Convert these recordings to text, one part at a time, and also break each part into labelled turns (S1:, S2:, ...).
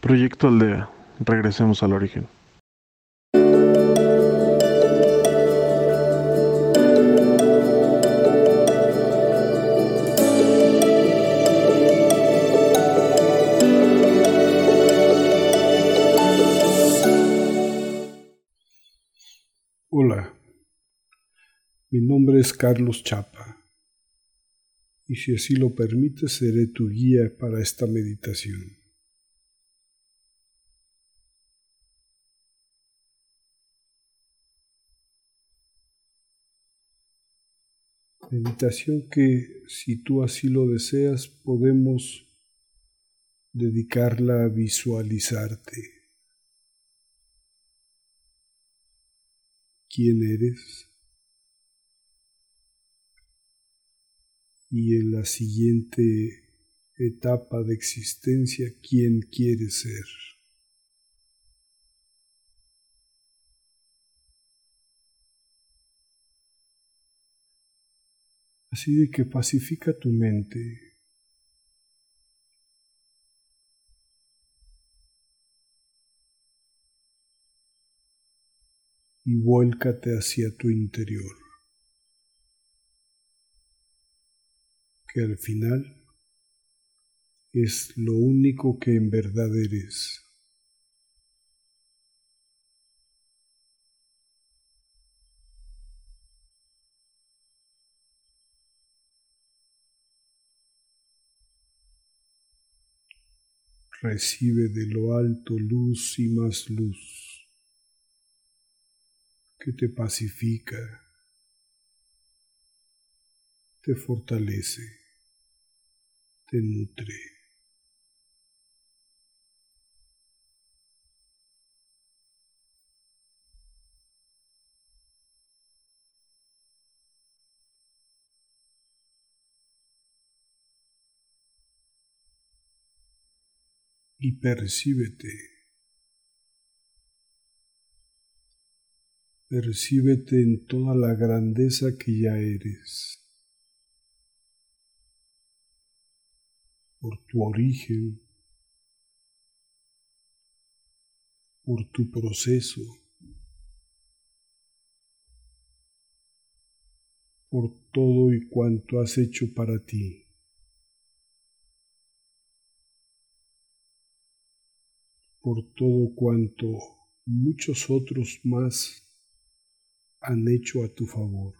S1: Proyecto Aldea. Regresemos al origen.
S2: Hola, mi nombre es Carlos Chapa y si así lo permites seré tu guía para esta meditación. Meditación que, si tú así lo deseas, podemos dedicarla a visualizarte. ¿Quién eres? y en la siguiente etapa de existencia quién quiere ser. Así de que pacifica tu mente. Y vuélcate hacia tu interior. que al final es lo único que en verdad eres. Recibe de lo alto luz y más luz. Que te pacifica, te fortalece te nutre. Y percíbete. Percíbete en toda la grandeza que ya eres. por tu origen, por tu proceso, por todo y cuanto has hecho para ti. Por todo cuanto muchos otros más han hecho a tu favor.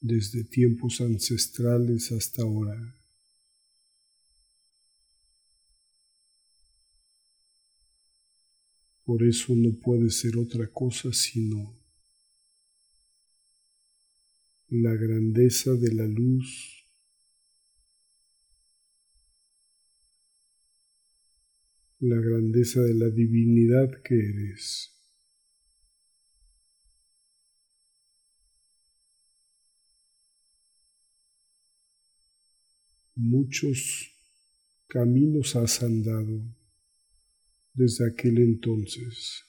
S2: desde tiempos ancestrales hasta ahora. Por eso no puede ser otra cosa sino la grandeza de la luz, la grandeza de la divinidad que eres. muchos caminos has andado desde aquel entonces.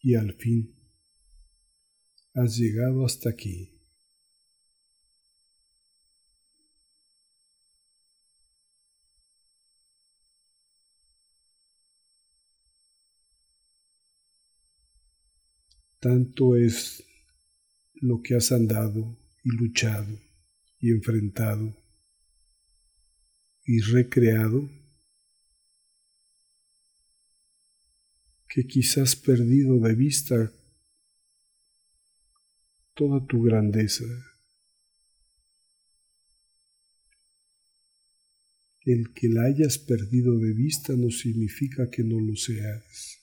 S2: Y al fin has llegado hasta aquí. Tanto es lo que has andado y luchado y enfrentado y recreado que quizás perdido de vista toda tu grandeza. El que la hayas perdido de vista no significa que no lo seas.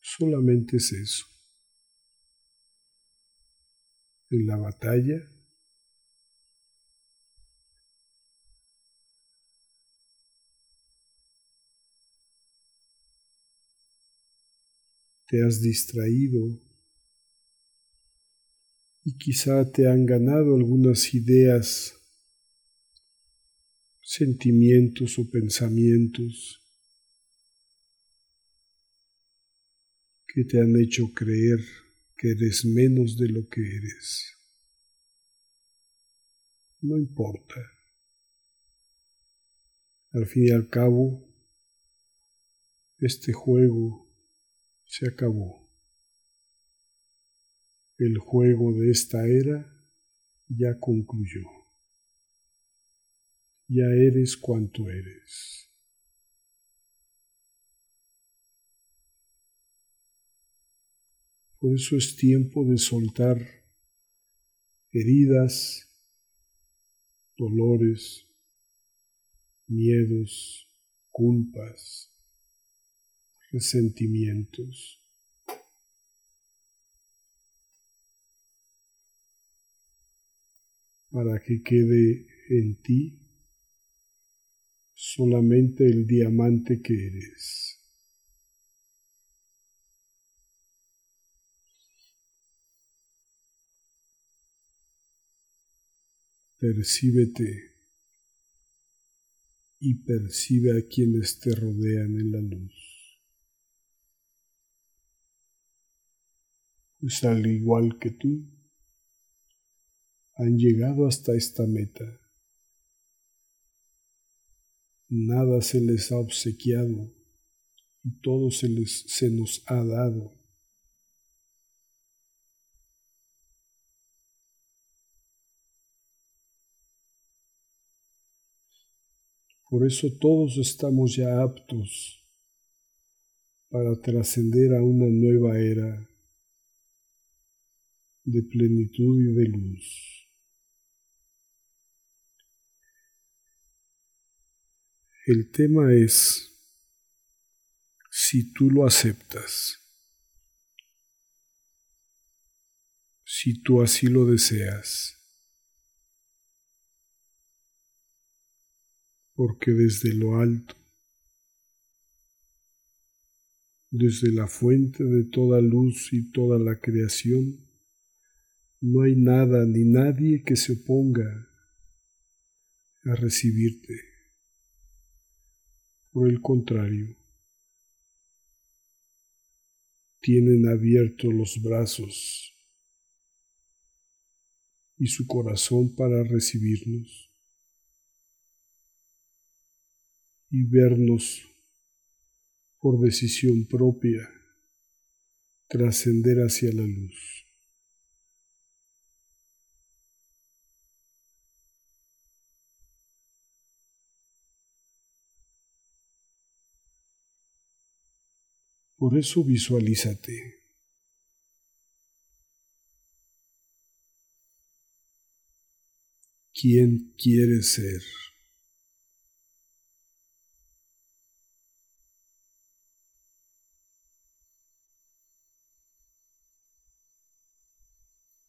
S2: Solamente es eso. En la batalla te has distraído y quizá te han ganado algunas ideas, sentimientos o pensamientos que te han hecho creer que eres menos de lo que eres. No importa. Al fin y al cabo, este juego se acabó. El juego de esta era ya concluyó. Ya eres cuanto eres. Por eso es tiempo de soltar heridas, dolores, miedos, culpas, resentimientos. para que quede en ti solamente el diamante que eres. Percíbete y percibe a quienes te rodean en la luz. Pues al igual que tú, han llegado hasta esta meta. Nada se les ha obsequiado y todo se, les, se nos ha dado. Por eso todos estamos ya aptos para trascender a una nueva era de plenitud y de luz. El tema es si tú lo aceptas, si tú así lo deseas, porque desde lo alto, desde la fuente de toda luz y toda la creación, no hay nada ni nadie que se oponga a recibirte. Por el contrario, tienen abiertos los brazos y su corazón para recibirnos y vernos por decisión propia trascender hacia la luz. Por eso visualízate. ¿Quién quieres ser?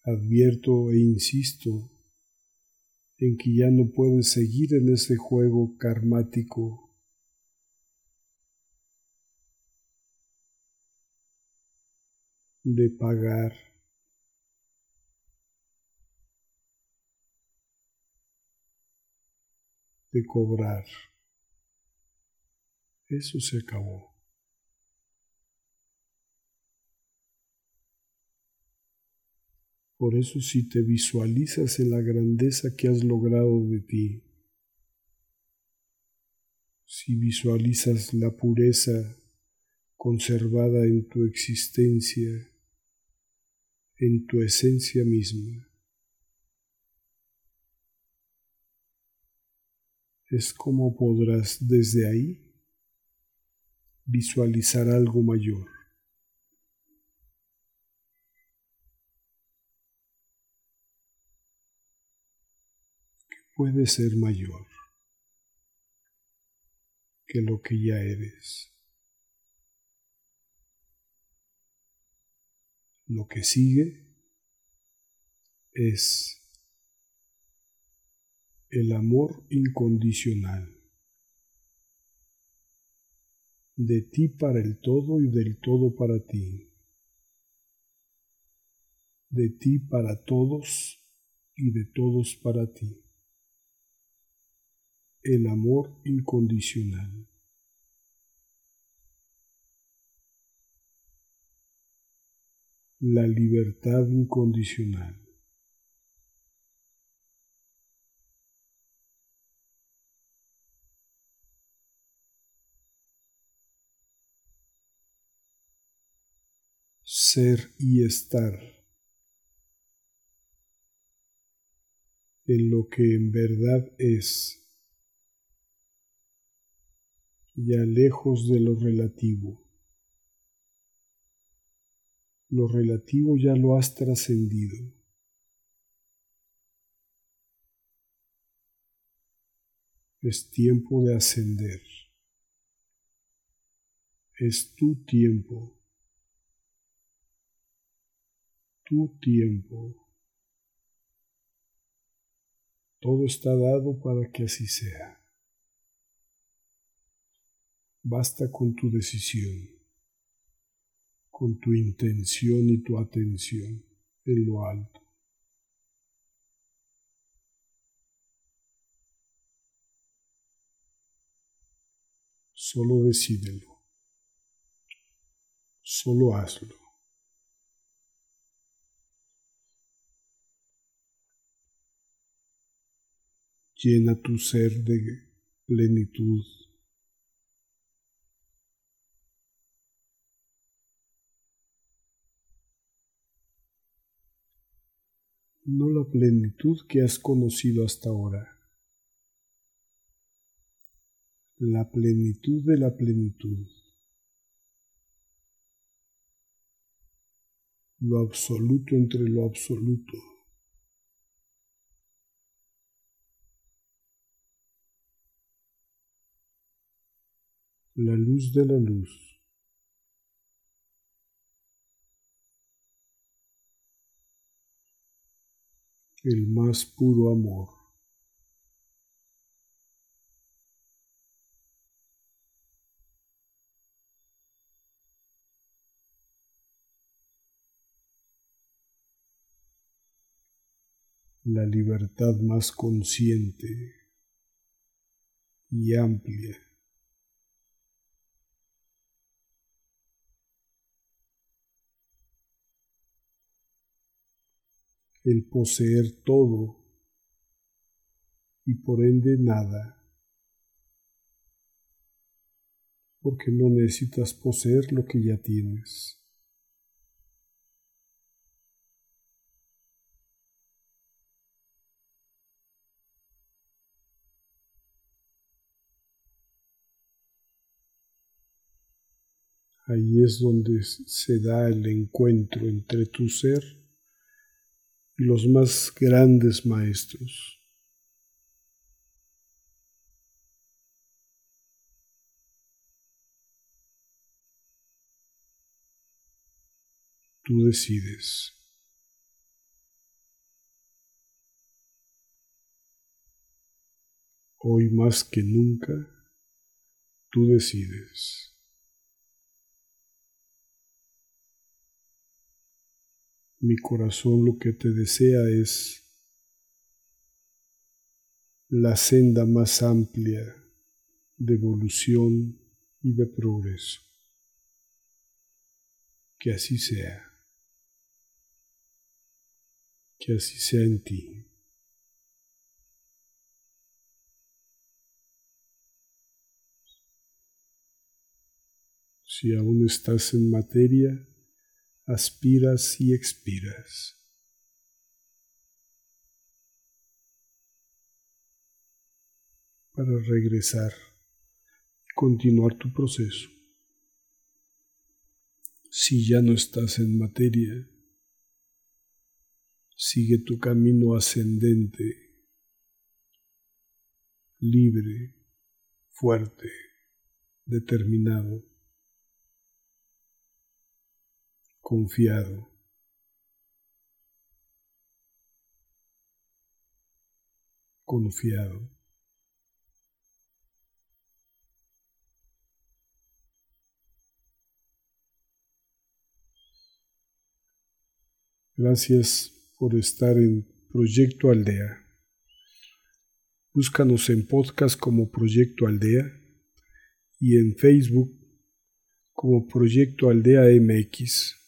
S2: Advierto e insisto en que ya no puedes seguir en ese juego karmático de pagar. de cobrar. Eso se acabó. Por eso si te visualizas en la grandeza que has logrado de ti, si visualizas la pureza conservada en tu existencia, en tu esencia misma. Es como podrás desde ahí visualizar algo mayor. que puede ser mayor que lo que ya eres. Lo que sigue es el amor incondicional de ti para el todo y del todo para ti, de ti para todos y de todos para ti, el amor incondicional. La libertad incondicional. Ser y estar en lo que en verdad es, ya lejos de lo relativo. Lo relativo ya lo has trascendido. Es tiempo de ascender. Es tu tiempo. Tu tiempo. Todo está dado para que así sea. Basta con tu decisión, con tu intención y tu atención en lo alto. Solo decídelo. Solo hazlo. Llena tu ser de plenitud. No la plenitud que has conocido hasta ahora. La plenitud de la plenitud. Lo absoluto entre lo absoluto. la luz de la luz. El más puro amor. La libertad más consciente y amplia. El poseer todo y por ende nada, porque no necesitas poseer lo que ya tienes. Ahí es donde se da el encuentro entre tu ser los más grandes maestros. Tú decides. Hoy más que nunca, tú decides. Mi corazón lo que te desea es la senda más amplia de evolución y de progreso. Que así sea. Que así sea en ti. Si aún estás en materia, aspiras y expiras. Para regresar y continuar tu proceso. Si ya no estás en materia, sigue tu camino ascendente, libre, fuerte, determinado. Confiado. Confiado. Gracias por estar en Proyecto Aldea. Búscanos en podcast como Proyecto Aldea y en Facebook como Proyecto Aldea MX.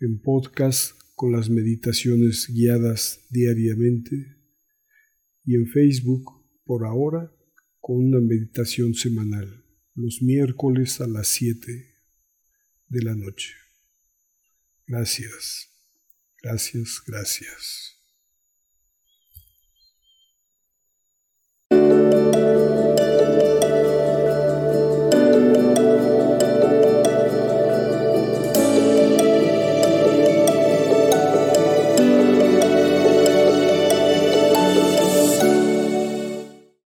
S2: En podcast con las meditaciones guiadas diariamente y en Facebook por ahora con una meditación semanal los miércoles a las 7 de la noche. Gracias, gracias, gracias.